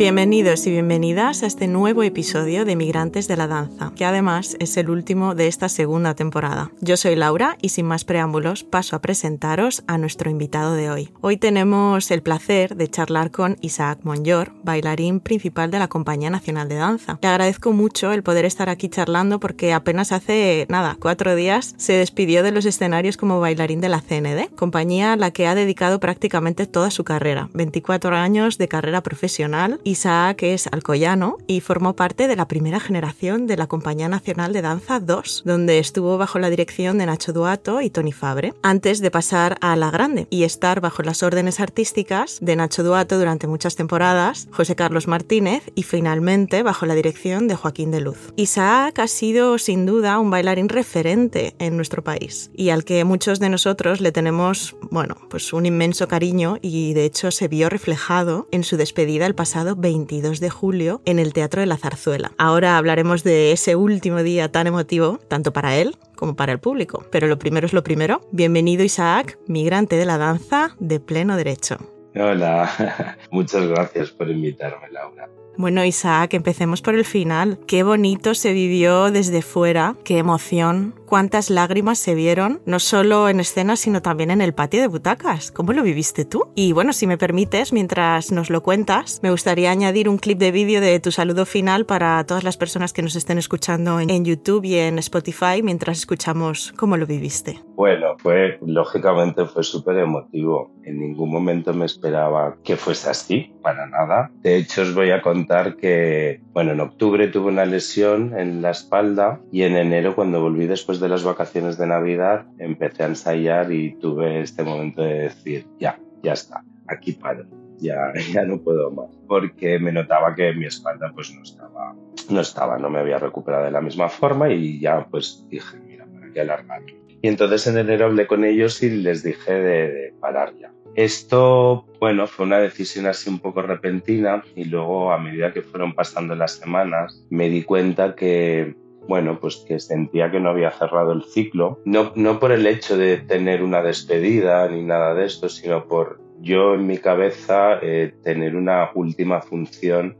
Bienvenidos y bienvenidas a este nuevo episodio de Migrantes de la Danza, que además es el último de esta segunda temporada. Yo soy Laura y sin más preámbulos paso a presentaros a nuestro invitado de hoy. Hoy tenemos el placer de charlar con Isaac Monyor, bailarín principal de la Compañía Nacional de Danza. Le agradezco mucho el poder estar aquí charlando porque apenas hace, nada, cuatro días se despidió de los escenarios como bailarín de la CND, compañía a la que ha dedicado prácticamente toda su carrera, 24 años de carrera profesional Isaac es alcoyano y formó parte de la primera generación de la Compañía Nacional de Danza 2, donde estuvo bajo la dirección de Nacho Duato y Tony Fabre, antes de pasar a La Grande y estar bajo las órdenes artísticas de Nacho Duato durante muchas temporadas, José Carlos Martínez y finalmente bajo la dirección de Joaquín de Luz. Isaac ha sido sin duda un bailarín referente en nuestro país y al que muchos de nosotros le tenemos, bueno, pues un inmenso cariño y de hecho se vio reflejado en su despedida el pasado 22 de julio en el Teatro de la Zarzuela. Ahora hablaremos de ese último día tan emotivo, tanto para él como para el público. Pero lo primero es lo primero. Bienvenido Isaac, migrante de la danza de pleno derecho. Hola, muchas gracias por invitarme, Laura. Bueno, Isaac, empecemos por el final. Qué bonito se vivió desde fuera, qué emoción, cuántas lágrimas se vieron, no solo en escena, sino también en el patio de butacas. ¿Cómo lo viviste tú? Y bueno, si me permites, mientras nos lo cuentas, me gustaría añadir un clip de vídeo de tu saludo final para todas las personas que nos estén escuchando en YouTube y en Spotify mientras escuchamos cómo lo viviste. Bueno, fue, lógicamente fue súper emotivo. En ningún momento me esperaba que fuese así, para nada. De hecho, os voy a contar que, bueno, en octubre tuve una lesión en la espalda y en enero, cuando volví después de las vacaciones de Navidad, empecé a ensayar y tuve este momento de decir, ya, ya está, aquí paro. Ya, ya no puedo más porque me notaba que mi espalda pues no estaba no estaba no me había recuperado de la misma forma y ya pues dije mira para qué alargarlo y entonces en enero hablé con ellos y les dije de parar ya. Esto, bueno, fue una decisión así un poco repentina y luego a medida que fueron pasando las semanas me di cuenta que, bueno, pues que sentía que no había cerrado el ciclo, no, no por el hecho de tener una despedida ni nada de esto, sino por yo en mi cabeza eh, tener una última función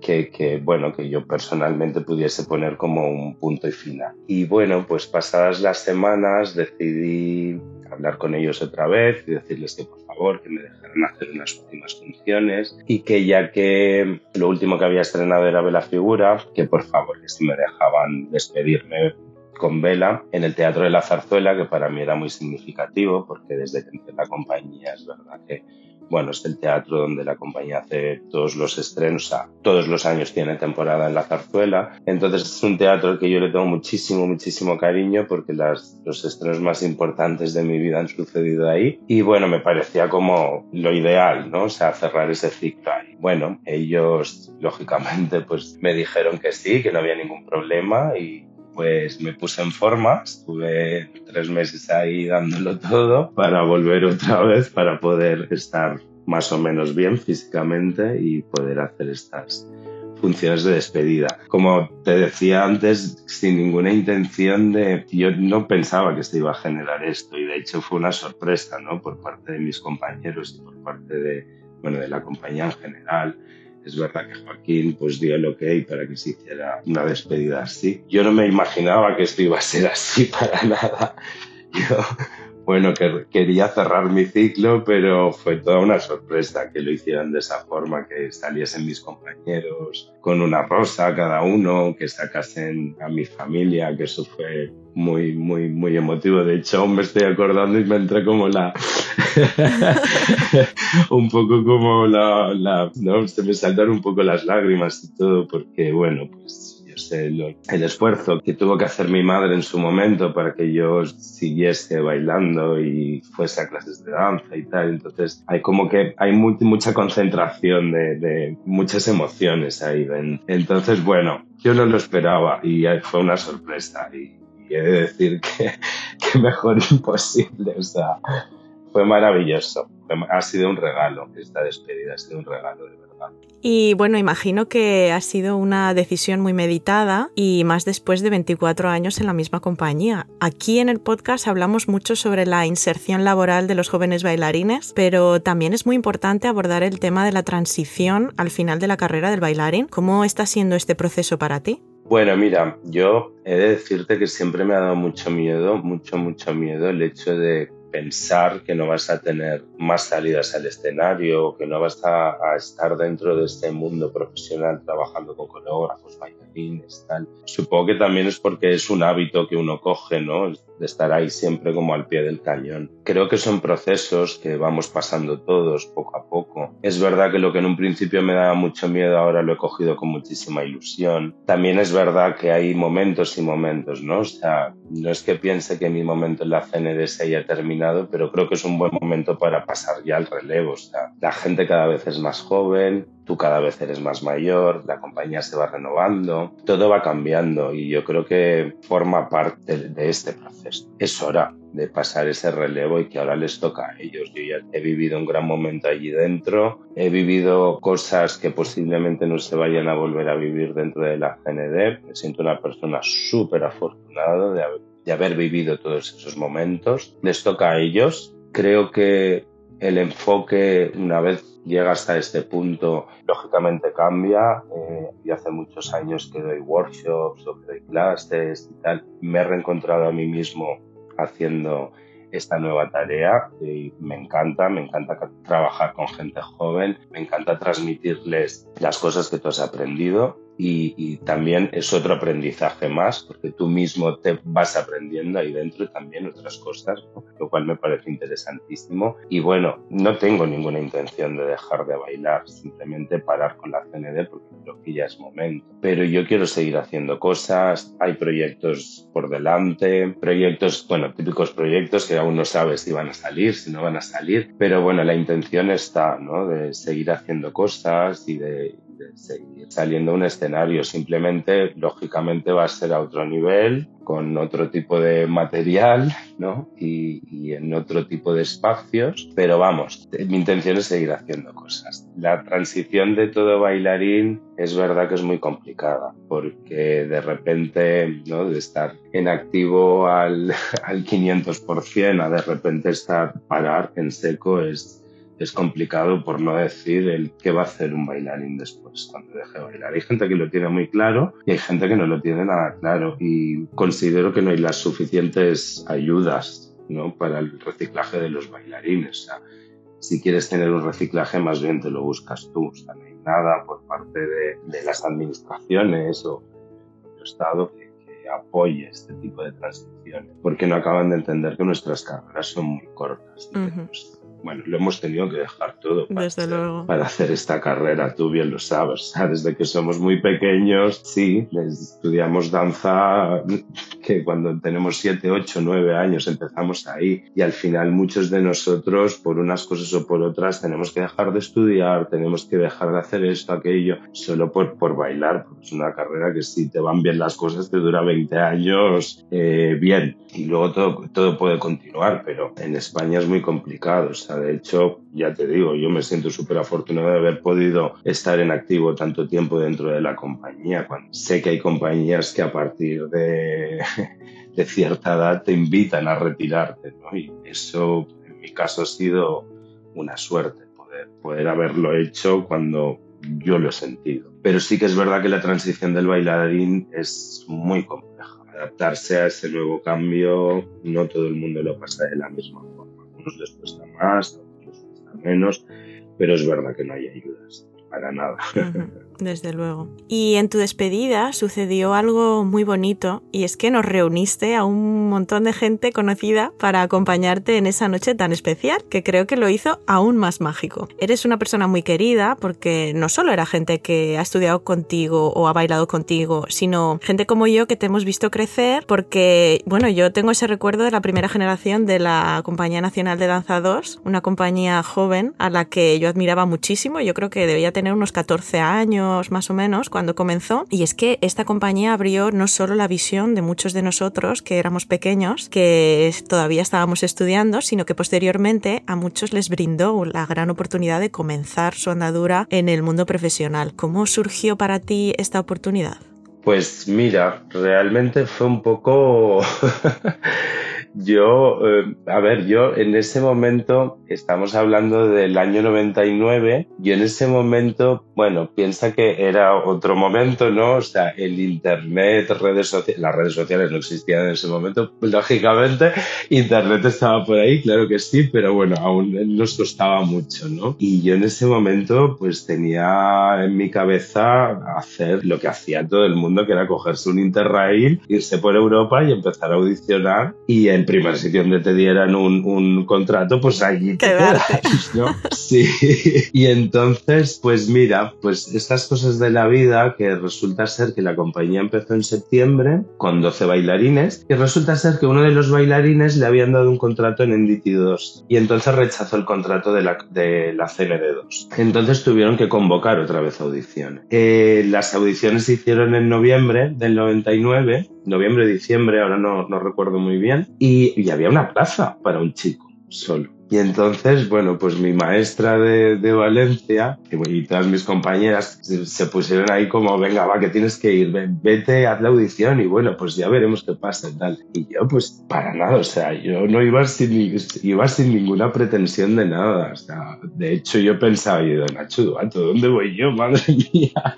que, que, bueno, que yo personalmente pudiese poner como un punto y final. Y bueno, pues pasadas las semanas decidí hablar con ellos otra vez y decirles que por favor que me dejaran hacer unas últimas funciones y que ya que lo último que había estrenado era Vela Figura, que por favor que si me dejaban despedirme con Vela en el Teatro de la Zarzuela, que para mí era muy significativo porque desde que entré en la compañía es verdad que bueno, es el teatro donde la compañía hace todos los estrenos, o sea, todos los años tiene temporada en la zarzuela. Entonces es un teatro al que yo le tengo muchísimo, muchísimo cariño porque las, los estrenos más importantes de mi vida han sucedido ahí. Y bueno, me parecía como lo ideal, ¿no? O sea, cerrar ese ciclo ahí. Bueno, ellos, lógicamente, pues me dijeron que sí, que no había ningún problema y pues me puse en forma, estuve tres meses ahí dándolo todo para volver otra vez, para poder estar más o menos bien físicamente y poder hacer estas funciones de despedida. Como te decía antes, sin ninguna intención de... Yo no pensaba que esto iba a generar esto y de hecho fue una sorpresa, ¿no? Por parte de mis compañeros y por parte de, bueno, de la compañía en general es verdad que Joaquín pues dio el ok para que se hiciera una despedida así. Yo no me imaginaba que esto iba a ser así para nada. Yo, bueno, que quería cerrar mi ciclo, pero fue toda una sorpresa que lo hicieran de esa forma, que saliesen mis compañeros con una rosa cada uno, que sacasen a mi familia, que eso fue muy, muy, muy emotivo. De hecho, me estoy acordando y me entré como la... un poco como la, la... ¿no? Se me saltaron un poco las lágrimas y todo, porque, bueno, pues el, esfuerzo que tuvo que hacer mi madre en su momento para que yo siguiese bailando y fuese a clases de danza y tal. Entonces hay como que hay mucha concentración de, muchas emociones ahí. Entonces, bueno, yo no lo esperaba y fue una sorpresa y, he de decir que, que mejor imposible. O sea, fue maravilloso. ha sido un regalo, esta despedida ha sido un regalo, de verdad. Y bueno, imagino que ha sido una decisión muy meditada y más después de 24 años en la misma compañía. Aquí en el podcast hablamos mucho sobre la inserción laboral de los jóvenes bailarines, pero también es muy importante abordar el tema de la transición al final de la carrera del bailarín. ¿Cómo está siendo este proceso para ti? Bueno, mira, yo he de decirte que siempre me ha dado mucho miedo, mucho, mucho miedo el hecho de pensar que no vas a tener más salidas al escenario, que no vas a, estar dentro de este mundo profesional trabajando con coreógrafos, bailarines, tal. Supongo que también es porque es un hábito que uno coge, ¿no? De estar ahí siempre como al pie del cañón. Creo que son procesos que vamos pasando todos poco a poco. Es verdad que lo que en un principio me daba mucho miedo ahora lo he cogido con muchísima ilusión. También es verdad que hay momentos y momentos, ¿no? O sea, no es que piense que mi momento en la CND se haya terminado, pero creo que es un buen momento para pasar ya al relevo. O sea, la gente cada vez es más joven, tú cada vez eres más mayor, la compañía se va renovando, todo va cambiando y yo creo que forma parte de este proceso. Es hora de pasar ese relevo y que ahora les toca a ellos. Yo ya he vivido un gran momento allí dentro, he vivido cosas que posiblemente no se vayan a volver a vivir dentro de la CND. Me siento una persona súper afortunada de de haber vivido todos esos momentos. Les toca a ellos. Creo que el enfoque, una vez llega hasta este punto, lógicamente cambia. Eh, y hace muchos años que doy workshops o que doy clases y tal. Me he reencontrado a mí mismo haciendo esta nueva tarea y me encanta, me encanta trabajar con gente joven, me encanta transmitirles las cosas que tú has aprendido y, también es otro aprendizaje más, porque tú mismo te vas aprendiendo ahí dentro también otras cosas, lo cual me parece interesantísimo. Y bueno, no tengo ninguna intención de dejar de bailar, simplemente parar con la CND porque creo que ya es momento. Pero yo quiero seguir haciendo cosas, hay proyectos por delante, proyectos, bueno, típicos proyectos que aún no sabes si van a salir, si no van a salir, pero bueno, la intención está, ¿no? De seguir haciendo cosas y de seguir saliendo a un escenario. Simplemente, lógicamente, va a ser a otro nivel, con otro tipo de material, ¿no? Y, en otro tipo de espacios. Pero vamos, mi intención es seguir haciendo cosas. La transición de todo bailarín es verdad que es muy complicada, porque de repente, ¿no? De estar en activo al, al 500% a de repente estar parar en seco es es complicado por no decir el qué va a hacer un bailarín después cuando deje de bailar. Hay gente que lo tiene muy claro y hay gente que no lo tiene nada claro y considero que no hay las suficientes ayudas ¿no? para el reciclaje de los bailarines. O sea, si quieres tener un reciclaje, más bien te lo buscas tú. O sea, no hay nada por parte de, de las administraciones o del Estado que, apoye este tipo de transiciones, porque no acaban de entender que nuestras carreras son muy cortas bueno, lo hemos tenido que dejar todo para, Desde hacer, luego. para hacer esta carrera, tú bien lo sabes, desde que somos muy pequeños, sí, estudiamos danza, que cuando tenemos 7, 8, 9 años empezamos ahí. Y al final muchos de nosotros, por unas cosas o por otras, tenemos que dejar de estudiar, tenemos que dejar de hacer esto, aquello, solo por, por bailar, porque es una carrera que si te van bien las cosas te dura 20 años eh, bien. Y luego todo, todo puede continuar, pero en España es muy complicado de hecho, ya te digo, yo me siento súper afortunado de haber podido estar en activo tanto tiempo dentro de la compañía. Cuando sé que hay compañías que a partir de, cierta edad te invitan a retirarte, ¿no? Y eso, en mi caso, ha sido una suerte poder, poder haberlo hecho cuando yo lo he sentido. Pero sí que es verdad que la transición del bailarín es muy compleja. Adaptarse a ese nuevo cambio, no todo el mundo lo pasa de la misma forma les cuesta más, otros les cuesta menos, pero es verdad que no hay ayudas para nada. Desde luego. Y en tu despedida sucedió algo muy bonito y es que nos reuniste a un montón de gente conocida para acompañarte en esa noche tan especial que creo que lo hizo aún más mágico. Eres una persona muy querida porque no solo era gente que ha estudiado contigo o ha bailado contigo, sino gente como yo que te hemos visto crecer porque, bueno, yo tengo ese recuerdo de la primera generación de la Compañía Nacional de Danza 2, una compañía joven a la que yo admiraba muchísimo, yo creo que debía tener unos 14 años más o menos cuando comenzó. Y es que esta compañía abrió no solo la visión de muchos de nosotros que éramos pequeños, que todavía estábamos estudiando, sino que posteriormente a muchos les brindó la gran oportunidad de comenzar su andadura en el mundo profesional. ¿Cómo surgió para ti esta oportunidad? Pues mira, realmente fue un poco Yo, eh, a ver, yo en ese momento, estamos hablando del año 99, yo en ese momento, bueno, piensa que era otro momento, ¿no? O sea, el Internet, redes sociales, las redes sociales no existían en ese momento, lógicamente, Internet estaba por ahí, claro que sí, pero bueno, aún nos costaba mucho, ¿no? Y yo en ese momento, pues tenía en mi cabeza hacer lo que hacía todo el mundo, que era cogerse un Interrail, irse por Europa y empezar a audicionar y primer sitio donde te dieran un, un contrato, pues allí te quedas, ¿no? Sí. Y entonces, pues mira, pues estas cosas de la vida que resulta ser que la compañía empezó en septiembre con 12 bailarines y resulta ser que uno de los bailarines le habían dado un contrato en NDT2 y entonces rechazó el contrato de la, de la CND2. Entonces tuvieron que convocar otra vez audiciones. Eh, las audiciones se hicieron en noviembre del 99 noviembre, diciembre, ahora no, no recuerdo muy bien, y, y, había una plaza para un chico solo. Y entonces, bueno, pues mi maestra de, de Valencia y, todas mis compañeras se, pusieron ahí como, venga, va, que tienes que ir, vete, haz la audición y bueno, pues ya veremos qué pasa y tal. Y yo, pues para nada, o sea, yo no iba sin, iba sin ninguna pretensión de nada. O sea, de hecho yo pensaba, y Nacho Duato, ¿dónde voy yo? Madre mía,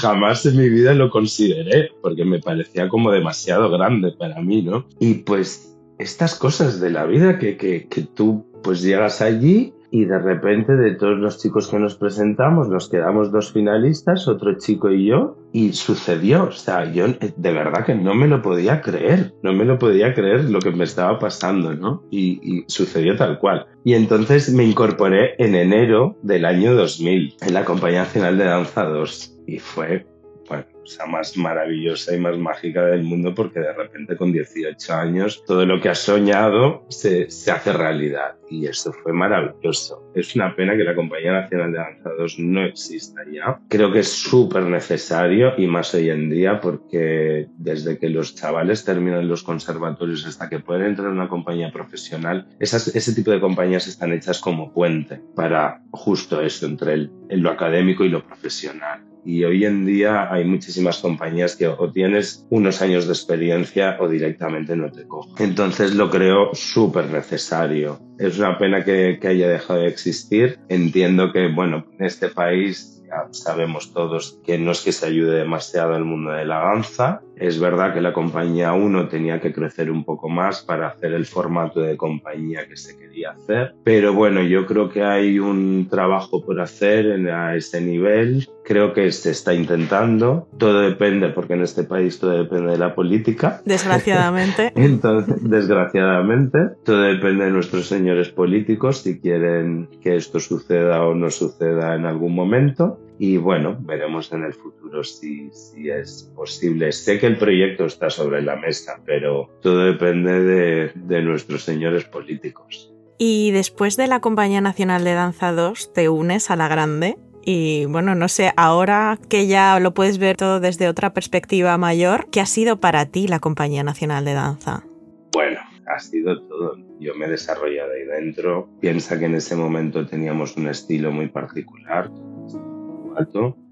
jamás en mi vida lo consideré porque me parecía como demasiado grande para mí, ¿no? Y pues estas cosas de la vida que, que, que tú pues llegas allí y de repente de todos los chicos que nos presentamos nos quedamos dos finalistas, otro chico y yo, y sucedió. O sea, yo eh, de verdad que no me lo podía creer, no me lo podía creer lo que me estaba pasando, ¿no? Y, sucedió tal cual. Y entonces me incorporé en enero del año 2000 en la Compañía Nacional de Danza 2 y fue bueno, sea, más maravillosa y más mágica del mundo porque de repente con 18 años todo lo que has soñado se, se hace realidad y eso fue maravilloso. Es una pena que la Compañía Nacional de Danzados no exista ya. Creo que es súper necesario y más hoy en día porque desde que los chavales terminan los conservatorios hasta que pueden entrar en una compañía profesional, esas, ese tipo de compañías están hechas como puente para justo eso entre el, lo académico y lo profesional y hoy en día hay muchísimas compañías que o tienes unos años de experiencia o directamente no te cogen. Entonces lo creo súper necesario. Es una pena que, que haya dejado de existir. Entiendo que, bueno, en este país ya sabemos todos que no es que se ayude demasiado al mundo de la danza. Es verdad que la compañía 1 tenía que crecer un poco más para hacer el formato de compañía que se quería hacer. Pero bueno, yo creo que hay un trabajo por hacer a ese nivel. Creo que se está intentando. Todo depende, porque en este país todo depende de la política. Desgraciadamente. Entonces, desgraciadamente, todo depende de nuestros señores políticos si quieren que esto suceda o no suceda en algún momento. Y bueno, veremos en el futuro si, si es posible. Sé que el proyecto está sobre la mesa, pero todo depende de, de nuestros señores políticos. Y después de la Compañía Nacional de Danza 2, te unes a la grande. Y bueno, no sé, ahora que ya lo puedes ver todo desde otra perspectiva mayor, ¿qué ha sido para ti la Compañía Nacional de Danza? Bueno, ha sido todo. Yo me he desarrollado ahí dentro. Piensa que en ese momento teníamos un estilo muy particular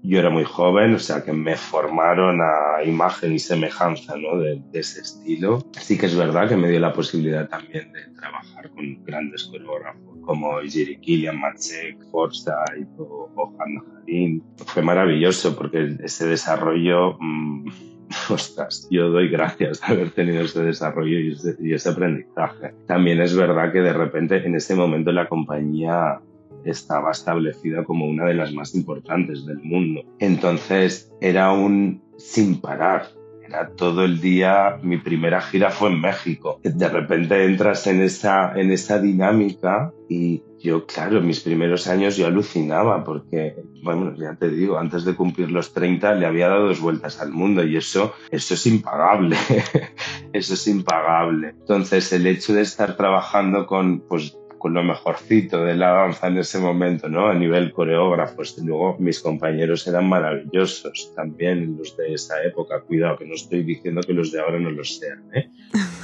Yo era muy joven, o sea que me formaron a imagen y semejanza ¿no? de, de, ese estilo. Sí que es verdad que me dio la posibilidad también de trabajar con grandes coreógrafos como Jerry Killian, Maciek, Forsyth o, o Hannah Harim. Fue maravilloso porque ese desarrollo... Mmm, ostras, yo doy gracias de haber tenido ese desarrollo y ese, y ese, aprendizaje. También es verdad que de repente en ese momento la compañía estaba establecida como una de las más importantes del mundo. Entonces era un sin parar. Era todo el día, mi primera gira fue en México. De repente entras en esa, en esa dinámica y yo, claro, mis primeros años yo alucinaba porque, bueno, ya te digo, antes de cumplir los 30 le había dado dos vueltas al mundo y eso, eso es impagable. eso es impagable. Entonces, el hecho de estar trabajando con, pues, con lo mejorcito de la danza en ese momento, ¿no? A nivel coreógrafos. Y luego mis compañeros eran maravillosos también, los de esa época. Cuidado, que no estoy diciendo que los de ahora no lo sean, ¿eh?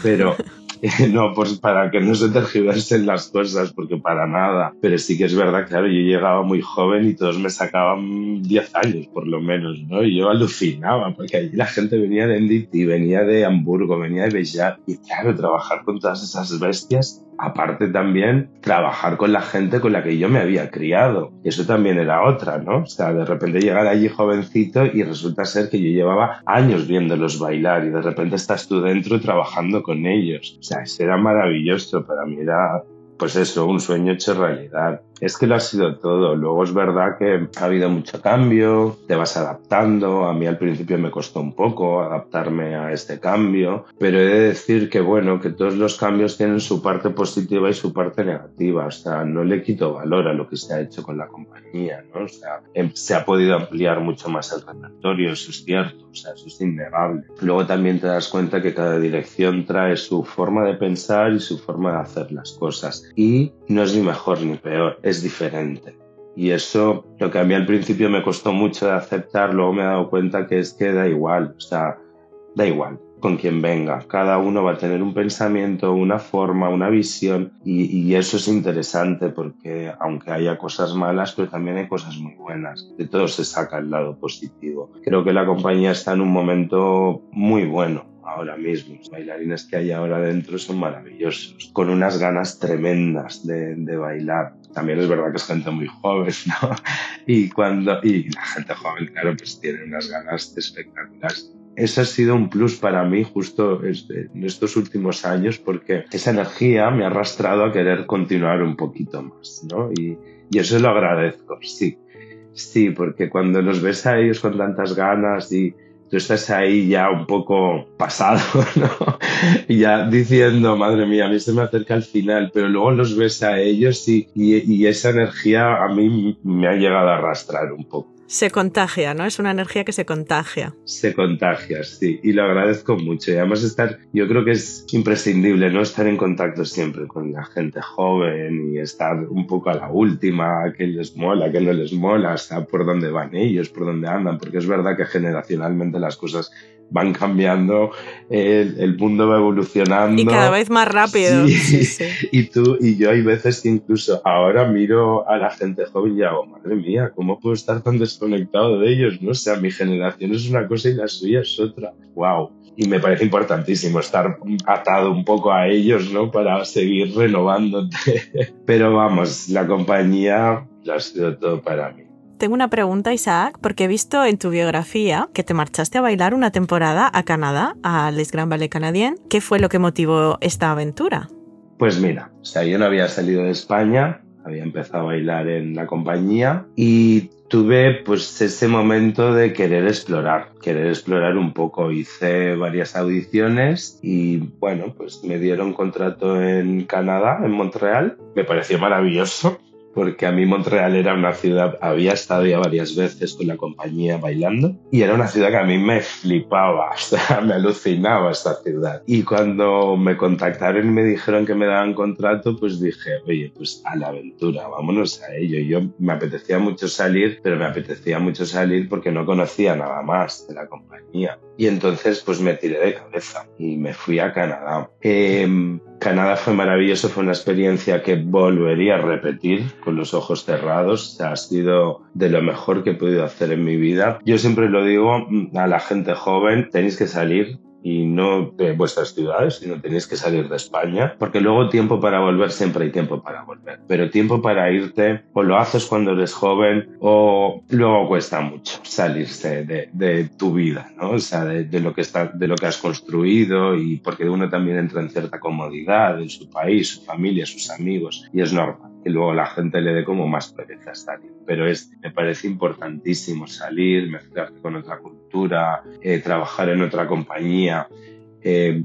Pero no, pues para que no se tergiversen las cosas, porque para nada. Pero sí que es verdad, claro, yo llegaba muy joven y todos me sacaban 10 años por lo menos, ¿no? Y yo alucinaba, porque allí la gente venía de NDT, venía de Hamburgo, venía de Bellat. Y claro, trabajar con todas esas bestias aparte también trabajar con la gente con la que yo me había criado. Eso también era otra, ¿no? O sea, de repente llegar allí jovencito y resulta ser que yo llevaba años viéndolos bailar y de repente estás tú dentro trabajando con ellos. O sea, era maravilloso, para mí era pues eso, un sueño hecho realidad. Es que lo ha sido todo. Luego es verdad que ha habido mucho cambio, te vas adaptando. A mí al principio me costó un poco adaptarme a este cambio, pero he de decir que bueno, que todos los cambios tienen su parte positiva y su parte negativa. O sea, no le quito valor a lo que se ha hecho con la compañía, ¿no? O sea, em, se ha podido ampliar mucho más el repertorio, eso es cierto, o sea, eso es innegable. Luego también te das cuenta que cada dirección trae su forma de pensar y su forma de hacer las cosas. Y no es ni mejor ni peor es diferente. Y eso, lo que a mí al principio me costó mucho de aceptar, luego me he dado cuenta que es que da igual, o sea, da igual con quien venga. Cada uno va a tener un pensamiento, una forma, una visión y, y, eso es interesante porque aunque haya cosas malas, pero también hay cosas muy buenas. De todo se saca el lado positivo. Creo que la compañía está en un momento muy bueno ahora mismo. Los bailarines que hay ahora dentro son maravillosos, con unas ganas tremendas de, bailar. También es verdad que es gente muy joven, ¿no? Y cuando, y la gente joven, claro, pues tiene unas ganas espectaculares. Eso ha sido un plus para mí justo en estos últimos años porque esa energía me ha arrastrado a querer continuar un poquito más, ¿no? Y, y eso lo agradezco, sí. Sí, porque cuando los ves a ellos con tantas ganas y, tú estás ahí ya un poco pasado, ¿no? Y ya diciendo, madre mía, a mí se me acerca el final, pero luego los ves a ellos y, y, esa energía a mí me ha llegado a arrastrar un poco. Se contagia, ¿no? Es una energía que se contagia. Se contagia, sí. Y lo agradezco mucho. Y además estar, yo creo que es imprescindible, ¿no? Estar en contacto siempre con la gente joven y estar un poco a la última, que les mola, que no les mola, hasta por dónde van ellos, por dónde andan, porque es verdad que generacionalmente las cosas van cambiando, el, el, mundo va evolucionando. Y cada vez más rápido. Sí. Sí, Y tú y yo hay veces que incluso ahora miro a la gente joven y hago, madre mía, ¿cómo puedo estar tan desconectado de ellos? No o sea, mi generación es una cosa y la suya es otra. ¡Wow! Y me parece importantísimo estar atado un poco a ellos, ¿no? Para seguir renovándote. Pero vamos, la compañía lo ha sido todo para mí. Tengo una pregunta, Isaac, porque he visto en tu biografía que te marchaste a bailar una temporada a Canadá, a Les Grand Ballet Canadien. ¿Qué fue lo que motivó esta aventura? Pues mira, o sea, yo no había salido de España, había empezado a bailar en la compañía y tuve pues ese momento de querer explorar, querer explorar un poco. Hice varias audiciones y bueno, pues me dieron contrato en Canadá, en Montreal. Me pareció maravilloso porque a mí Montreal era una ciudad, había estado ya varias veces con la compañía bailando y era una ciudad que a mí me flipaba, o sea, me alucinaba esta ciudad. Y cuando me contactaron y me dijeron que me daban contrato, pues dije, oye, pues a la aventura, vámonos a ello. Yo me apetecía mucho salir, pero me apetecía mucho salir porque no conocía nada más de la compañía. Y entonces pues me tiré de cabeza y me fui a Canadá. Eh, Canadá fue maravilloso, fue una experiencia que volvería a repetir con los ojos cerrados. ha sido de lo mejor que he podido hacer en mi vida. Yo siempre lo digo a la gente joven, tenéis que salir y no de vuestras ciudades, sino tenéis que salir de España, porque luego tiempo para volver siempre hay tiempo para volver, pero tiempo para irte o lo haces cuando eres joven o luego cuesta mucho salirse de, tu vida, ¿no? O sea, de, de, lo que está, de lo que has construido y porque uno también entra en cierta comodidad en su país, su familia, sus amigos y es normal que luego la gente le dé como más pereza salir. Pero es, me parece importantísimo salir, mezclarte con otra cultura, eh, trabajar en otra compañía. Eh,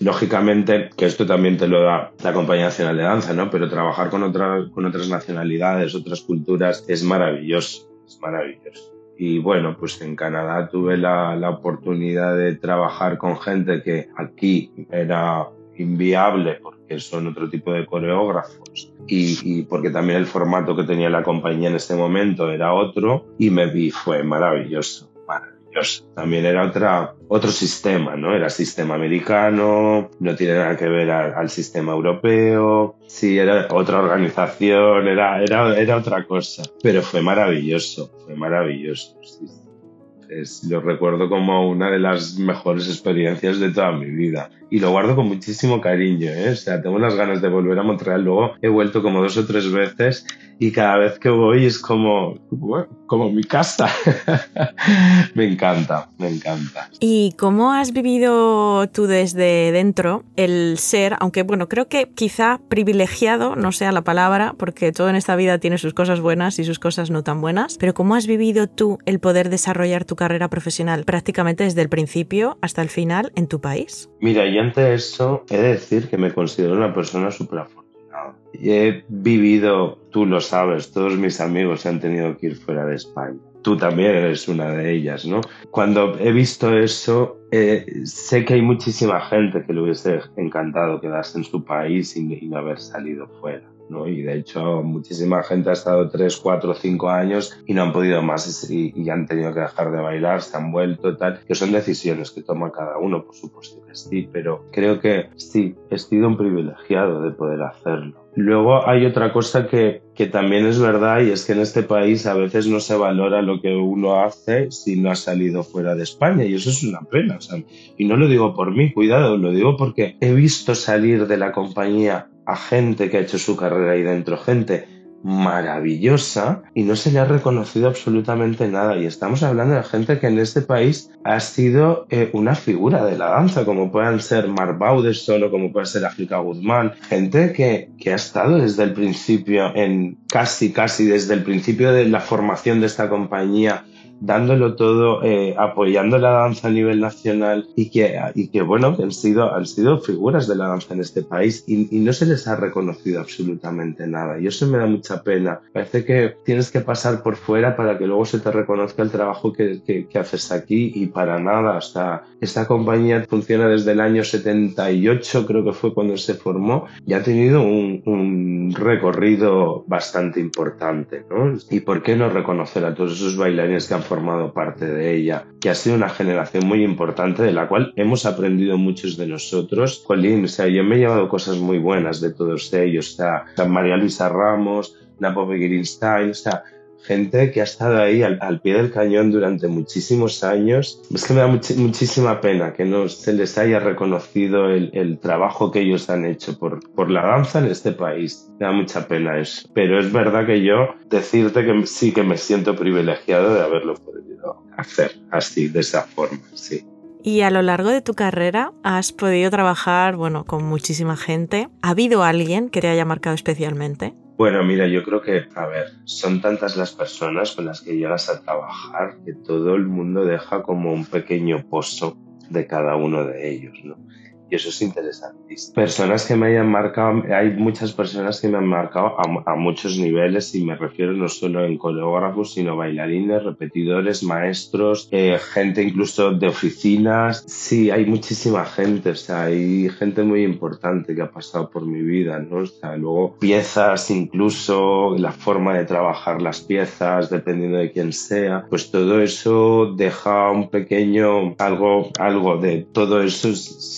lógicamente, que esto también te lo da la Compañía Nacional de Danza, ¿no? Pero trabajar con, otra, con otras nacionalidades, otras culturas, es maravilloso, es maravilloso. Y bueno, pues en Canadá tuve la, la oportunidad de trabajar con gente que aquí era inviable porque son otro tipo de coreógrafos y, porque también el formato que tenía la compañía en ese momento era otro y me vi, fue maravilloso, maravilloso. También era otra, otro sistema, ¿no? Era sistema americano, no tiene nada que ver al, sistema europeo, sí, era otra organización, era, era, era otra cosa, pero fue maravilloso, fue maravilloso. Sí lo recuerdo como una de las mejores experiencias de toda mi vida. Y lo guardo con muchísimo cariño, ¿eh? O sea, tengo unas ganas de volver a Montreal. Luego he vuelto como dos o tres veces y cada vez que voy es como, como mi casa. me encanta, me encanta. ¿Y cómo has vivido tú desde dentro el ser, aunque bueno, creo que quizá privilegiado no sea la palabra, porque todo en esta vida tiene sus cosas buenas y sus cosas no tan buenas, pero cómo has vivido tú el poder desarrollar tu carrera profesional prácticamente desde el principio hasta el final en tu país? Mira, y ante eso he de decir que me considero una persona súper afortunada. He vivido, tú lo sabes, todos mis amigos han tenido que ir fuera de España. Tú también eres una de ellas, ¿no? Cuando he visto eso, eh, sé que hay muchísima gente que le hubiese encantado quedarse en su país y no haber salido fuera. ¿No? Y de hecho, muchísima gente ha estado 3, 4, 5 años y no han podido más y, han tenido que dejar de bailar, se han vuelto tal, que son decisiones que toma cada uno, por supuesto que sí, pero creo que sí, he sido un privilegiado de poder hacerlo. Luego hay otra cosa que, que, también es verdad y es que en este país a veces no se valora lo que uno hace si no ha salido fuera de España y eso es una pena. Y no lo digo por mí, cuidado, lo digo porque he visto salir de la compañía a gente que ha hecho su carrera ahí dentro, gente maravillosa y no se le ha reconocido absolutamente nada. Y estamos hablando de gente que en este país ha sido eh, una figura de la danza, como puedan ser Mark Bauderson o como puede ser África Guzmán. Gente que, que ha estado desde el principio, en casi, casi desde el principio de la formación de esta compañía dándolo todo, eh, apoyando la danza a nivel nacional y que, y que bueno, han sido, han sido figuras de la danza en este país y, y, no se les ha reconocido absolutamente nada. Y eso me da mucha pena. Parece que tienes que pasar por fuera para que luego se te reconozca el trabajo que, que, que haces aquí y para nada. O sea, esta compañía funciona desde el año 78, creo que fue cuando se formó, y ha tenido un, un recorrido bastante importante, ¿no? ¿Y por qué no reconocer a todos esos bailarines que han formado parte de ella, que ha sido una generación muy importante de la cual hemos aprendido muchos de nosotros. Colín, o sea, yo me he llevado cosas muy buenas de todos ellos, o María Luisa Ramos, Napo Begirinstein, o sea, gente que ha estado ahí al, pie del cañón durante muchísimos años. Es que me da muchísima pena que no se les haya reconocido el, trabajo que ellos han hecho por, la danza en este país. Me da mucha pena eso. Pero es verdad que yo decirte que sí que me siento privilegiado de haberlo podido hacer así, de esa forma, sí. Y a lo largo de tu carrera has podido trabajar, bueno, con muchísima gente. ¿Ha habido alguien que te haya marcado especialmente? Bueno, mira, yo creo que, a ver, son tantas las personas con las que llegas a trabajar que todo el mundo deja como un pequeño pozo de cada uno de ellos, ¿no? Y eso es interesantísimo. Personas que me hayan marcado, hay muchas personas que me han marcado a, muchos niveles y me refiero no solo en coreógrafos, sino bailarines, repetidores, maestros, eh, gente incluso de oficinas. Sí, hay muchísima gente, o sea, hay gente muy importante que ha pasado por mi vida, ¿no? O sea, luego piezas incluso, la forma de trabajar las piezas, dependiendo de quién sea, pues todo eso deja un pequeño, algo, algo de todo eso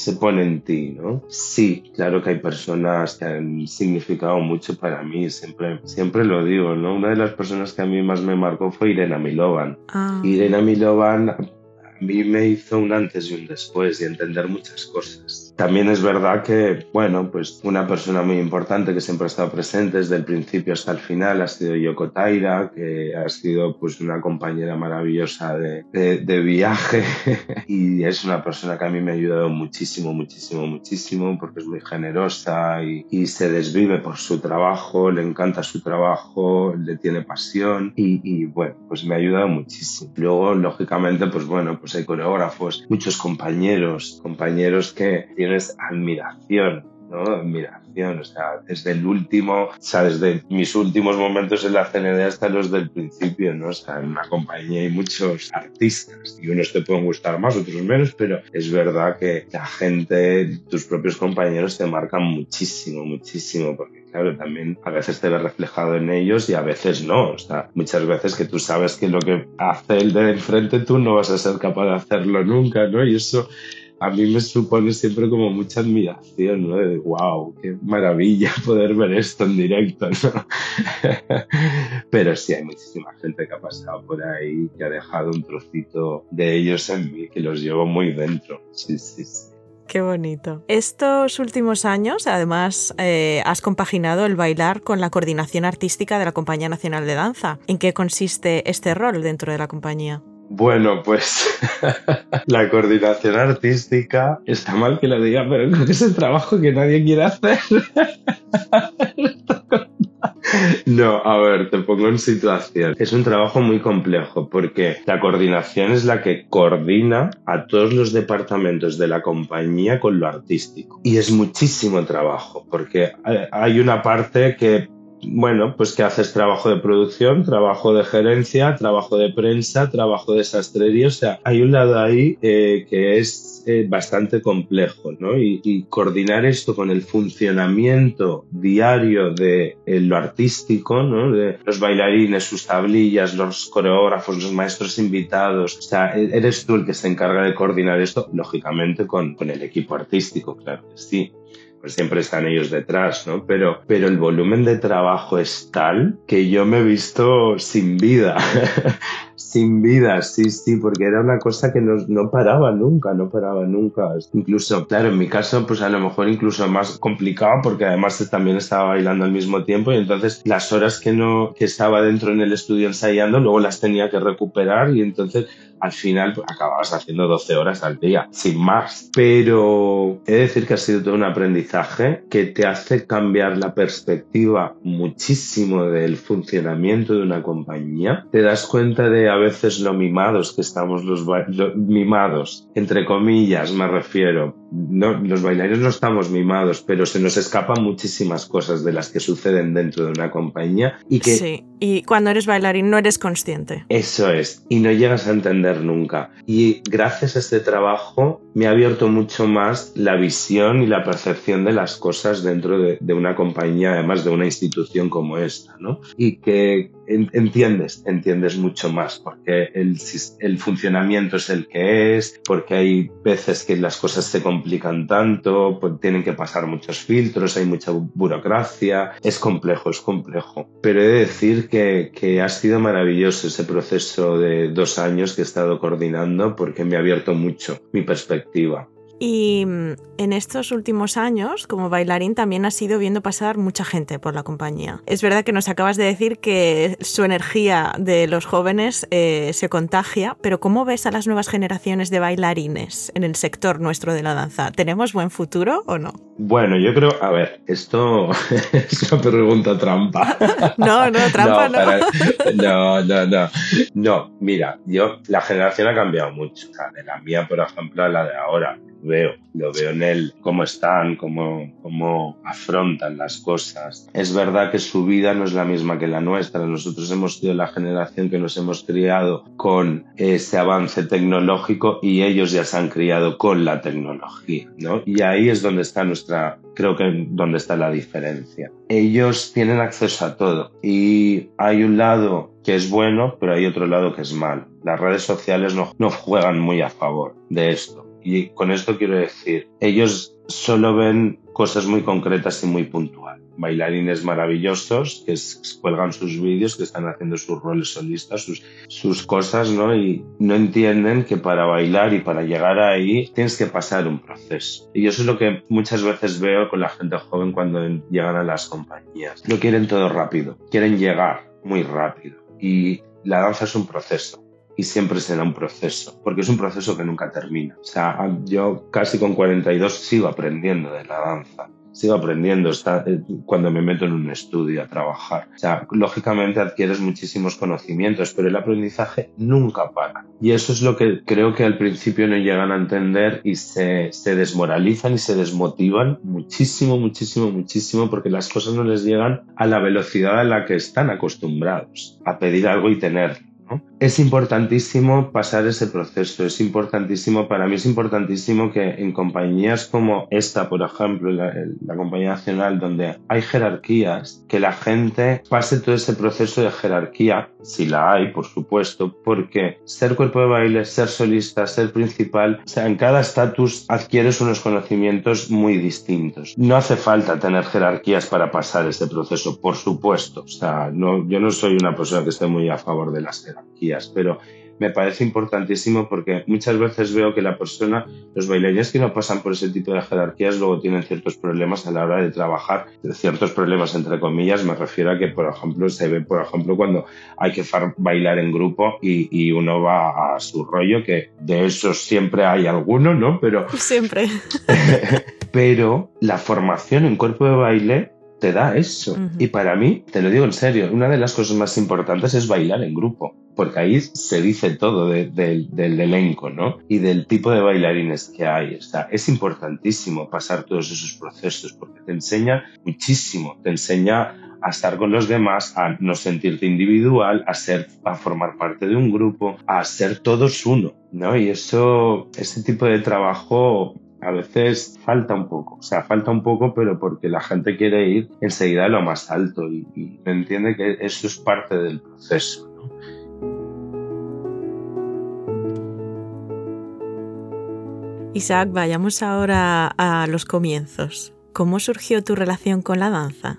se pone en ti, ¿no? Sí, claro que hay personas que han significado mucho para mí, siempre, siempre lo digo, ¿no? Una de las personas que a mí más me marcó fue Irena Milovan. Ah. Irena Milovan a mí me hizo un antes y un después y entender muchas cosas también es verdad que, bueno, pues una persona muy importante que siempre ha estado presente desde el principio hasta el final ha sido Yoko Taira, que ha sido pues una compañera maravillosa de, de, viaje y es una persona que a mí me ha ayudado muchísimo, muchísimo, muchísimo porque es muy generosa y, y se desvive por su trabajo, le encanta su trabajo, le tiene pasión y, y bueno, pues me ha ayudado muchísimo. Luego, lógicamente, pues bueno, pues hay coreógrafos, muchos compañeros, compañeros que tienes admiración ¿no? Admiración, o sea, desde el último, o sea, desde mis últimos momentos en la CND hasta los del principio, ¿no? O sea, en una compañía hay muchos artistas y unos te pueden gustar más, otros menos, pero es verdad que la gente, tus propios compañeros te marcan muchísimo, muchísimo, porque claro, también a veces te ves reflejado en ellos y a veces no. O sea, muchas veces que tú sabes que lo que hace el de enfrente tú no vas a ser capaz de hacerlo nunca, ¿no? Y eso a mí me supone siempre como mucha admiración, ¿no? De wow, qué maravilla poder ver esto en directo, ¿no? Pero sí, hay muchísima gente que ha pasado por ahí, que ha dejado un trocito de ellos en mí, que los llevo muy dentro. Sí, sí, sí. Qué bonito. Estos últimos años, además, eh, has compaginado el bailar con la coordinación artística de la Compañía Nacional de Danza. ¿En qué consiste este rol dentro de la compañía? Bueno, pues la coordinación artística está mal que lo diga, pero es el trabajo que nadie quiere hacer. No, a ver, te pongo en situación. Es un trabajo muy complejo porque la coordinación es la que coordina a todos los departamentos de la compañía con lo artístico. Y es muchísimo trabajo porque hay una parte que bueno, pues que haces trabajo de producción, trabajo de gerencia, trabajo de prensa, trabajo de sastrería. O sea, hay un lado ahí eh, que es eh, bastante complejo, ¿no? Y, coordinar esto con el funcionamiento diario de eh, lo artístico, ¿no? De los bailarines, sus tablillas, los coreógrafos, los maestros invitados. O sea, e-, eres tú el que se encarga de coordinar esto, lógicamente, con, con el equipo artístico, claro que sí. Pues siempre están ellos detrás, ¿no? Pero, pero el volumen de trabajo es tal que yo me he visto sin vida. sin vida, sí, sí, porque era una cosa que no, no, paraba nunca, no paraba nunca. Incluso, claro, en mi caso, pues a lo mejor incluso más complicado porque además también estaba bailando al mismo tiempo y entonces las horas que no, que estaba dentro en el estudio ensayando, luego las tenía que recuperar y entonces al final pues, acababas haciendo 12 horas al día, sin más. Pero he de decir que ha sido todo un aprendizaje que te hace cambiar la perspectiva muchísimo del funcionamiento de una compañía. Te das cuenta de a veces lo mimados que estamos los, mimados, entre comillas me refiero. No, los bailarines no estamos mimados, pero se nos escapan muchísimas cosas de las que suceden dentro de una compañía y que... Sí, y cuando eres bailarín no eres consciente. Eso es, y no llegas a entender nunca. Y gracias a este trabajo me ha abierto mucho más la visión y la percepción de las cosas dentro de, de una compañía, además de una institución como esta, ¿no? Y que entiendes, entiendes mucho más, porque el, funcionamiento es el que es, porque hay veces que las cosas se complican tanto, pues tienen que pasar muchos filtros, hay mucha burocracia, es complejo, es complejo. Pero he de decir que, que ha sido maravilloso ese proceso de dos años que he estado coordinando porque me ha abierto mucho mi perspectiva. Y mm, en estos últimos años, como bailarín, también has ido viendo pasar mucha gente por la compañía. Es verdad que nos acabas de decir que su energía de los jóvenes eh, se contagia, pero ¿cómo ves a las nuevas generaciones de bailarines en el sector nuestro de la danza? ¿Tenemos buen futuro o no? Bueno, yo creo, a ver, esto es una pregunta trampa. no, no, trampa no. No, no, no. No, mira, yo, la generación ha cambiado mucho. O sea, de la mía, por ejemplo, a la de ahora veo, lo veo en él, cómo están, cómo, cómo afrontan las cosas. Es verdad que su vida no es la misma que la nuestra. Nosotros hemos sido la generación que nos hemos criado con ese avance tecnológico y ellos ya se han criado con la tecnología, ¿no? Y ahí es donde está nuestra, creo que donde está la diferencia. Ellos tienen acceso a todo y hay un lado que es bueno, pero hay otro lado que es mal. Las redes sociales no, no juegan muy a favor de esto. Y con esto quiero decir, ellos solo ven cosas muy concretas y muy puntuales. Bailarines maravillosos que cuelgan sus vídeos, que están haciendo sus roles solistas, sus, sus cosas, ¿no? Y no entienden que para bailar y para llegar ahí tienes que pasar un proceso. Y eso es lo que muchas veces veo con la gente joven cuando llegan a las compañías. No quieren todo rápido, quieren llegar muy rápido. Y la danza es un proceso y siempre será un proceso, porque es un proceso que nunca termina. O sea, yo casi con 42 sigo aprendiendo de la danza. sigo aprendiendo está, eh, cuando me meto en un estudio a trabajar. O sea, lógicamente adquieres muchísimos conocimientos, pero el aprendizaje nunca para. Y eso es lo que creo que al principio no llegan a entender y se, se desmoralizan y se desmotivan muchísimo, muchísimo, muchísimo porque las cosas no les llegan a la velocidad a la que están acostumbrados a pedir algo y tenerlo. Es importantísimo pasar ese proceso, es importantísimo, para mí es importantísimo que en compañías como esta, por ejemplo, la, la, compañía nacional, donde hay jerarquías, que la gente pase todo ese proceso de jerarquía, si la hay, por supuesto, porque ser cuerpo de baile, ser solista, ser principal, o sea, en cada estatus adquieres unos conocimientos muy distintos. No hace falta tener jerarquías para pasar ese proceso, por supuesto. O sea, no, yo no soy una persona que esté muy a favor de las jerarquías pero me parece importantísimo porque muchas veces veo que la persona, los bailarines que no pasan por ese tipo de jerarquías luego tienen ciertos problemas a la hora de trabajar, ciertos problemas entre comillas, me refiero a que por ejemplo se ve por ejemplo cuando hay que bailar en grupo y, y uno va a su rollo, que de esos siempre hay alguno, ¿no? Pero... Siempre. pero la formación en cuerpo de baile te da eso. Y para mí, te lo digo en serio, una de las cosas más importantes es bailar en grupo porque ahí se dice todo del elenco, ¿no? Y del tipo de bailarines que hay. O sea, es importantísimo pasar todos esos procesos porque te enseña muchísimo, te enseña a estar con los demás, a no sentirte individual, a ser, a formar parte de un grupo, a ser todos uno, ¿no? Y eso, ese tipo de trabajo a veces falta un poco, o sea, falta un poco, pero porque la gente quiere ir enseguida a lo más alto y, y entiende que eso es parte del proceso. ¿no? Isaac, vayamos ahora a los comienzos. ¿Cómo surgió tu relación con la danza?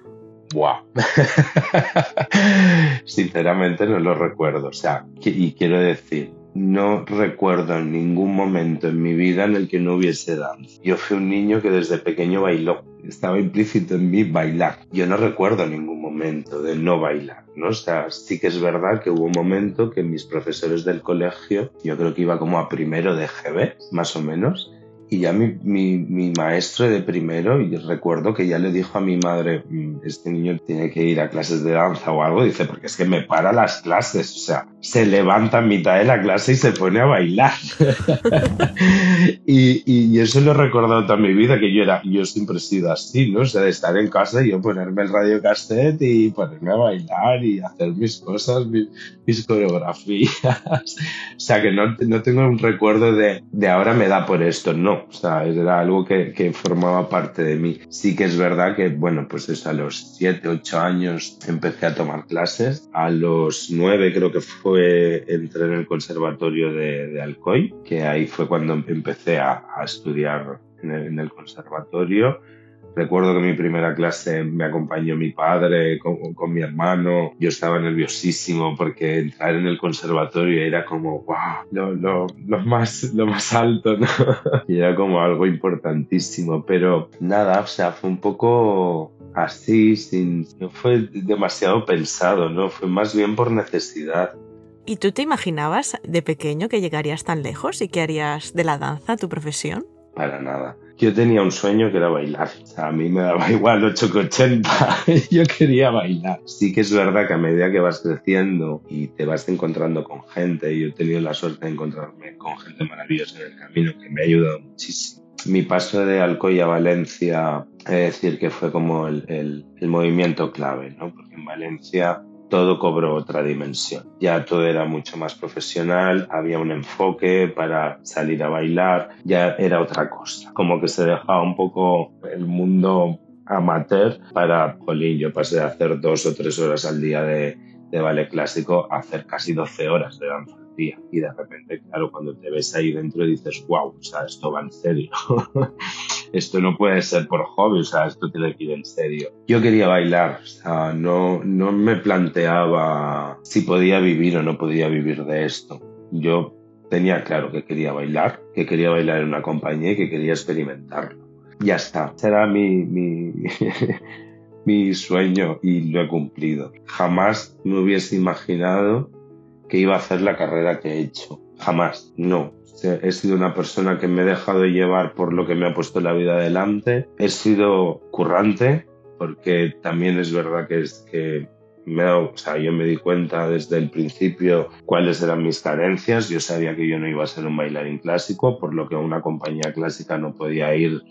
Buah. Sinceramente no lo recuerdo. O sea, y quiero decir, no recuerdo en ningún momento en mi vida en el que no hubiese danza. Yo fui un niño que desde pequeño bailó. Estaba implícito en mí bailar. Yo no recuerdo ningún momento de no bailar, ¿no? O sea, sí que es verdad que hubo un momento que mis profesores del colegio, yo creo que iba como a primero de GB, más o menos, y ya mi, mi, mi, maestro de primero, y recuerdo que ya le dijo a mi madre, mm, este niño tiene que ir a clases de danza o algo, dice, porque es que me para las clases, o sea, se levanta en mitad de la clase y se pone a bailar. y, y, eso lo he recordado toda mi vida, que yo era, yo siempre he sido así, ¿no? O sea, de estar en casa y yo ponerme el radio cassette y ponerme a bailar y hacer mis cosas, mis, mis coreografías. o sea, que no, no tengo un recuerdo de, de ahora me da por esto, no o sea, era algo que, formaba parte de mí. Sí que es verdad que, bueno, pues es a los 7, 8 años empecé a tomar clases, a los 9 creo que fue, entré en el conservatorio de, Alcoy, que ahí fue cuando empecé a, estudiar en el conservatorio Recuerdo que mi primera clase me acompañó mi padre con, con, mi hermano. Yo estaba nerviosísimo porque entrar en el conservatorio era como, wow, lo, lo, lo más, lo más alto, ¿no? y era como algo importantísimo. Pero nada, o sea, fue un poco así, sin, no fue demasiado pensado, ¿no? Fue más bien por necesidad. ¿Y tú te imaginabas de pequeño que llegarías tan lejos y que harías de la danza tu profesión? Para nada yo tenía un sueño que era bailar. A mí me daba igual 8 que 80. yo quería bailar. Sí que es verdad que a medida que vas creciendo y te vas encontrando con gente, yo he tenido la suerte de encontrarme con gente maravillosa en el camino que me ha ayudado muchísimo. Mi paso de Alcoy a Valencia, de decir que fue como el, el movimiento clave, ¿no? Porque en Valencia todo cobró otra dimensión. Ya todo era mucho más profesional, había un enfoque para salir a bailar, ya era otra cosa. Como que se dejaba un poco el mundo amateur para, jolín, yo pasé de hacer dos o tres horas al día de, de ballet clásico a hacer casi 12 horas de danza Y de repente, claro, cuando te ves ahí dentro dices, wow, o sea, esto va en serio. esto no puede ser por hobby, o sea, esto tiene que ir en serio. Yo quería bailar, o sea, no, no me planteaba si podía vivir o no podía vivir de esto. Yo tenía claro que quería bailar, que quería bailar en una compañía y que quería experimentarlo. Ya está, será mi, mi, mi sueño y lo he cumplido. Jamás me hubiese imaginado que iba a hacer la carrera que he hecho. Jamás, no. He sido una persona que me he dejado llevar por lo que me ha puesto la vida adelante. He sido currante, porque también es verdad que, es, que me o sea, yo me di cuenta desde el principio cuáles eran mis carencias. Yo sabía que yo no iba a ser un bailarín clásico, por lo que a una compañía clásica no podía ir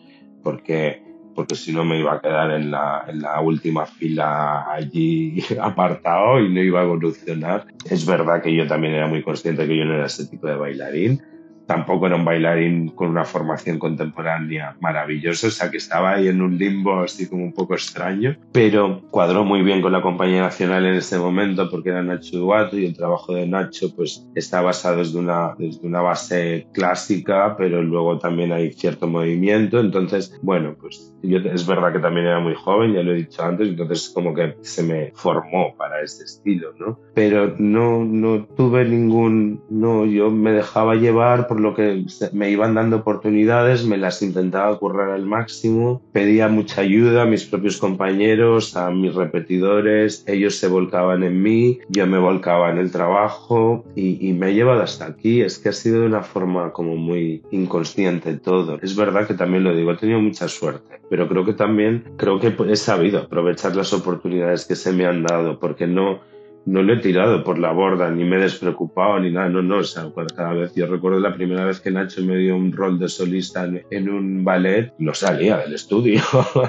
porque porque si no me iba a quedar en la, en la última fila allí apartado y no iba a evolucionar. Es verdad que yo también era muy consciente que yo no era ese tipo de bailarín, tampoco era un bailarín con una formación contemporánea maravillosa, o sea que estaba ahí en un limbo así como un poco extraño, pero cuadró muy bien con la compañía nacional en ese momento porque era Nacho Duato y el trabajo de Nacho pues está basado desde una, desde una base clásica, pero luego también hay cierto movimiento, entonces bueno, pues yo, es verdad que también era muy joven, ya lo he dicho antes, entonces como que se me formó para este estilo, ¿no? Pero no, no tuve ningún, no, yo me dejaba llevar por lo que me iban dando oportunidades, me las intentaba currar al máximo, pedía mucha ayuda a mis propios compañeros, a mis repetidores, ellos se volcaban en mí, yo me volcaba en el trabajo y, y me ha llevado hasta aquí, es que ha sido de una forma como muy inconsciente todo. Es verdad que también lo digo, he tenido mucha suerte pero creo que también creo que he sabido aprovechar las oportunidades que se me han dado, porque no, no lo he tirado por la borda, ni me he despreocupado, ni nada, no, no, o sea, cada vez, yo recuerdo la primera vez que Nacho me dio un rol de solista en, un ballet, no salía del estudio,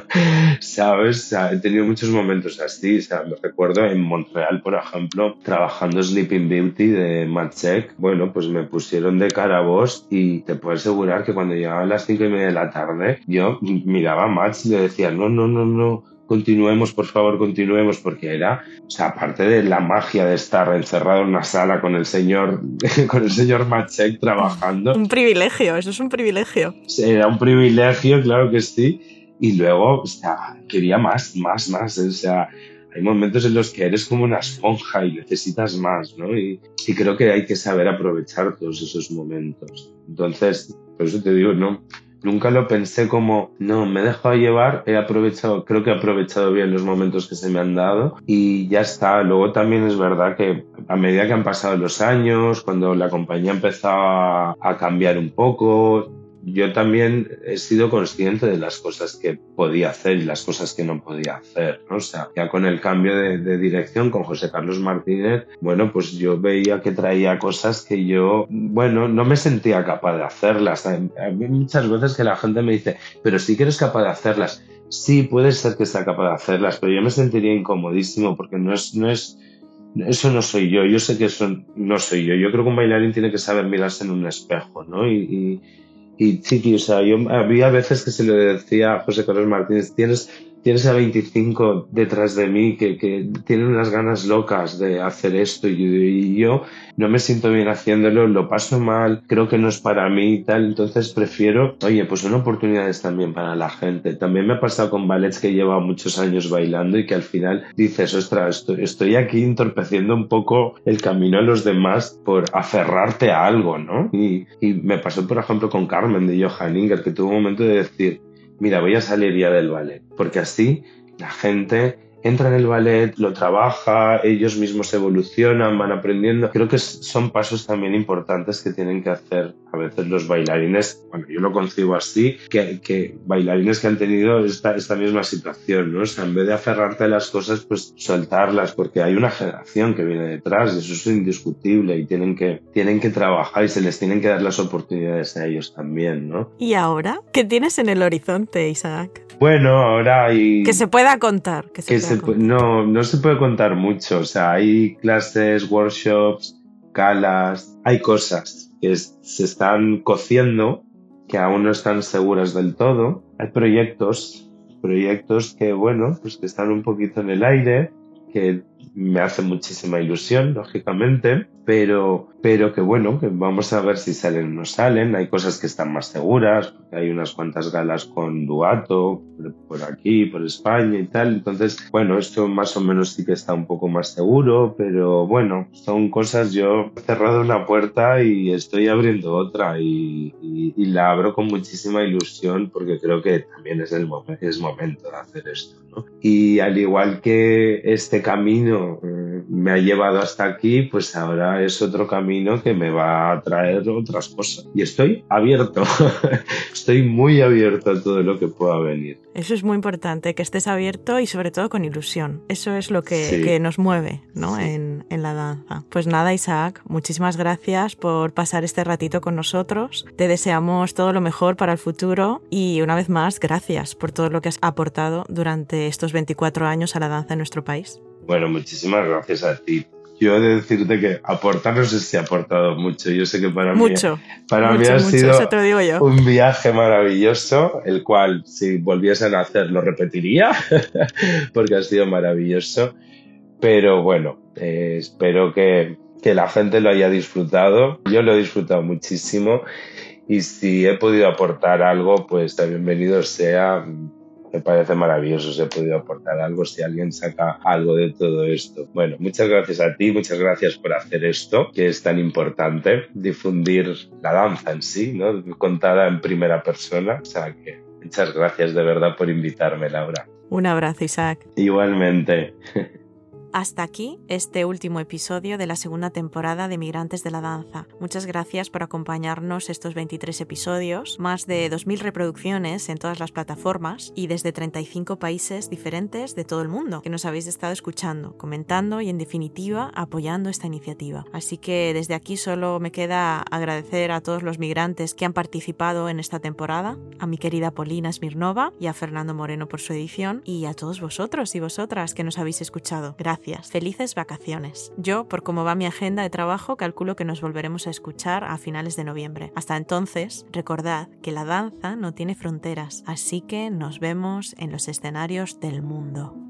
¿sabes? He tenido muchos momentos así, o sea, me recuerdo en Montreal, por ejemplo, trabajando Sleeping Beauty de Matsek, bueno, pues me pusieron de cara a vos y te puedo asegurar que cuando llegaban las cinco y media de la tarde, yo miraba a Max y le decía, no, no, no, no, continuemos, por favor, continuemos, porque era, o sea, aparte de la magia de estar encerrado en una sala con el señor, con el señor Machek trabajando. Un privilegio, eso es un privilegio. Era un privilegio, claro que sí. Y luego, o sea, quería más, más, más. O sea, hay momentos en los que eres como una esponja y necesitas más, ¿no? Y, y creo que hay que saber aprovechar todos esos momentos. Entonces, por eso te digo, no, Nunca lo pensé como, no, me he dejado llevar, he aprovechado, creo que he aprovechado bien los momentos que se me han dado y ya está. Luego también es verdad que a medida que han pasado los años, cuando la compañía empezaba a cambiar un poco, yo también he sido consciente de las cosas que podía hacer y las cosas que no podía hacer, ¿no? O sea, ya con el cambio de, dirección con José Carlos Martínez, bueno, pues yo veía que traía cosas que yo, bueno, no me sentía capaz de hacerlas. Hay muchas veces que la gente me dice, pero sí que eres capaz de hacerlas. Sí, puede ser que sea capaz de hacerlas, pero yo me sentiría incomodísimo porque no es, no es, eso no soy yo. Yo sé que eso no soy yo. Yo creo que un bailarín tiene que saber mirarse en un espejo, ¿no? y y chiqui, o sea, yo había veces que se le decía a José Carlos Martínez, tienes tienes a 25 detrás de mí que, que tienen unas ganas locas de hacer esto y, yo no me siento bien haciéndolo, lo paso mal, creo que no es para mí y tal, entonces prefiero, oye, pues son oportunidades también para la gente. También me ha pasado con ballets que lleva muchos años bailando y que al final dices, ostras, estoy, aquí entorpeciendo un poco el camino a los demás por aferrarte a algo, ¿no? Y, y me pasó, por ejemplo, con Carmen de Johan Inger, que tuvo un momento de decir, mira, voy a salir ya del ballet, porque así la gente entra en el ballet, lo trabaja, ellos mismos evolucionan, van aprendiendo. Creo que son pasos también importantes que tienen que hacer a veces los bailarines, bueno, yo lo concibo así, que, bailarines que han tenido esta, esta misma situación, ¿no? O sea, en vez de aferrarte a las cosas, pues soltarlas, porque hay una generación que viene detrás y eso es indiscutible y tienen que, tienen que trabajar y se les tienen que dar las oportunidades a ellos también, ¿no? ¿Y ahora? ¿Qué tienes en el horizonte, Isaac? Bueno, ahora hay... Que se pueda contar. Que se, No, no se puede contar mucho. O sea, hay clases, workshops, calas, hay cosas que se están cociendo que aún no están seguras del todo. Hay proyectos, proyectos que, bueno, pues que están un poquito en el aire, que me hace muchísima ilusión, lógicamente, pero, pero que bueno, que vamos a ver si salen o no salen. Hay cosas que están más seguras, hay unas cuantas galas con Duato por aquí, por España y tal. Entonces, bueno, esto más o menos sí que está un poco más seguro, pero bueno, son cosas. Yo he cerrado una puerta y estoy abriendo otra y, y, la abro con muchísima ilusión porque creo que también es el es momento de hacer esto. Y al igual que este camino, eh, me ha llevado hasta aquí, pues ahora es otro camino que me va a traer otras cosas. Y estoy abierto, estoy muy abierto a todo lo que pueda venir. Eso es muy importante, que estés abierto y sobre todo con ilusión. Eso es lo que, nos mueve ¿no? en, en la danza. Pues nada, Isaac, muchísimas gracias por pasar este ratito con nosotros. Te deseamos todo lo mejor para el futuro y una vez más, gracias por todo lo que has aportado durante estos 24 años a la danza en nuestro país. Bueno, muchísimas gracias a ti. Yo he de decirte que aportar no sé si ha aportado mucho. Yo sé que para mí, para mí ha sido un viaje maravilloso, el cual si volviesen a hacer lo repetiría, porque ha sido maravilloso. Pero bueno, eh, espero que, que la gente lo haya disfrutado. Yo lo he disfrutado muchísimo y si he podido aportar algo, pues bienvenido sea me parece maravilloso si he podido aportar algo, si alguien saca algo de todo esto. Bueno, muchas gracias a ti, muchas gracias por hacer esto, que es tan importante, difundir la danza en sí, ¿no? Contada en primera persona. O sea que muchas gracias de verdad por invitarme, Laura. Un abrazo, Isaac. Igualmente. Hasta aquí este último episodio de la segunda temporada de Migrantes de la Danza. Muchas gracias por acompañarnos estos 23 episodios, más de 2.000 reproducciones en todas las plataformas y desde 35 países diferentes de todo el mundo que nos habéis estado escuchando, comentando y en definitiva apoyando esta iniciativa. Así que desde aquí solo me queda agradecer a todos los migrantes que han participado en esta temporada, a mi querida Polina Smirnova y a Fernando Moreno por su edición y a todos vosotros y vosotras que nos habéis escuchado. Felices vacaciones. Yo, por cómo va mi agenda de trabajo, calculo que nos volveremos a escuchar a finales de noviembre. Hasta entonces, recordad que la danza no tiene fronteras, así que nos vemos en los escenarios del mundo.